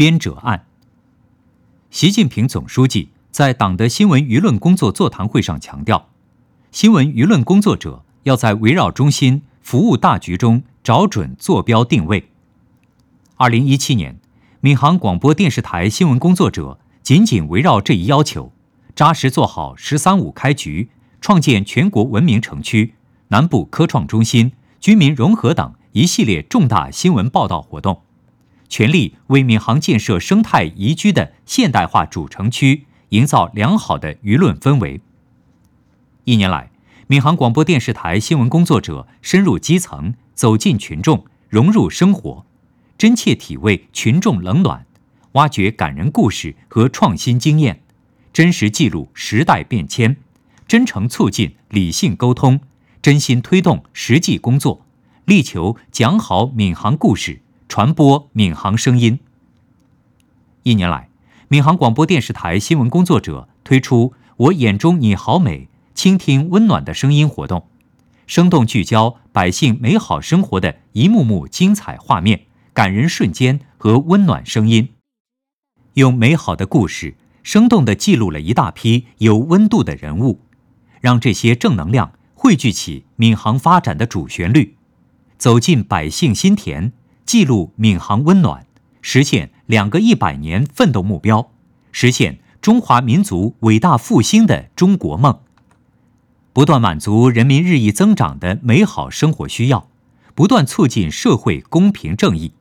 编者案。习近平总书记在党的新闻舆论工作座谈会上强调，新闻舆论工作者要在围绕中心、服务大局中找准坐标定位。二零一七年，闵行广播电视台新闻工作者紧紧围绕这一要求，扎实做好“十三五”开局、创建全国文明城区、南部科创中心、居民融合等一系列重大新闻报道活动。全力为闵行建设生态宜居的现代化主城区营造良好的舆论氛围。一年来，闵行广播电视台新闻工作者深入基层，走进群众，融入生活，真切体味群众冷暖，挖掘感人故事和创新经验，真实记录时代变迁，真诚促进理性沟通，真心推动实际工作，力求讲好闵行故事。传播闵行声音。一年来，闵行广播电视台新闻工作者推出“我眼中你好美，倾听温暖的声音”活动，生动聚焦百姓美好生活的一幕幕精彩画面、感人瞬间和温暖声音，用美好的故事生动地记录了一大批有温度的人物，让这些正能量汇聚起闵行发展的主旋律，走进百姓心田。记录闵行温暖，实现两个一百年奋斗目标，实现中华民族伟大复兴的中国梦，不断满足人民日益增长的美好生活需要，不断促进社会公平正义，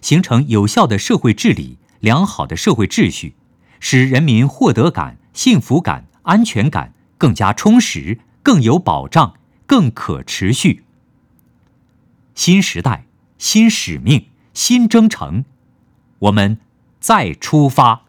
形成有效的社会治理、良好的社会秩序，使人民获得感、幸福感、安全感更加充实、更有保障、更可持续。新时代。新使命，新征程，我们再出发。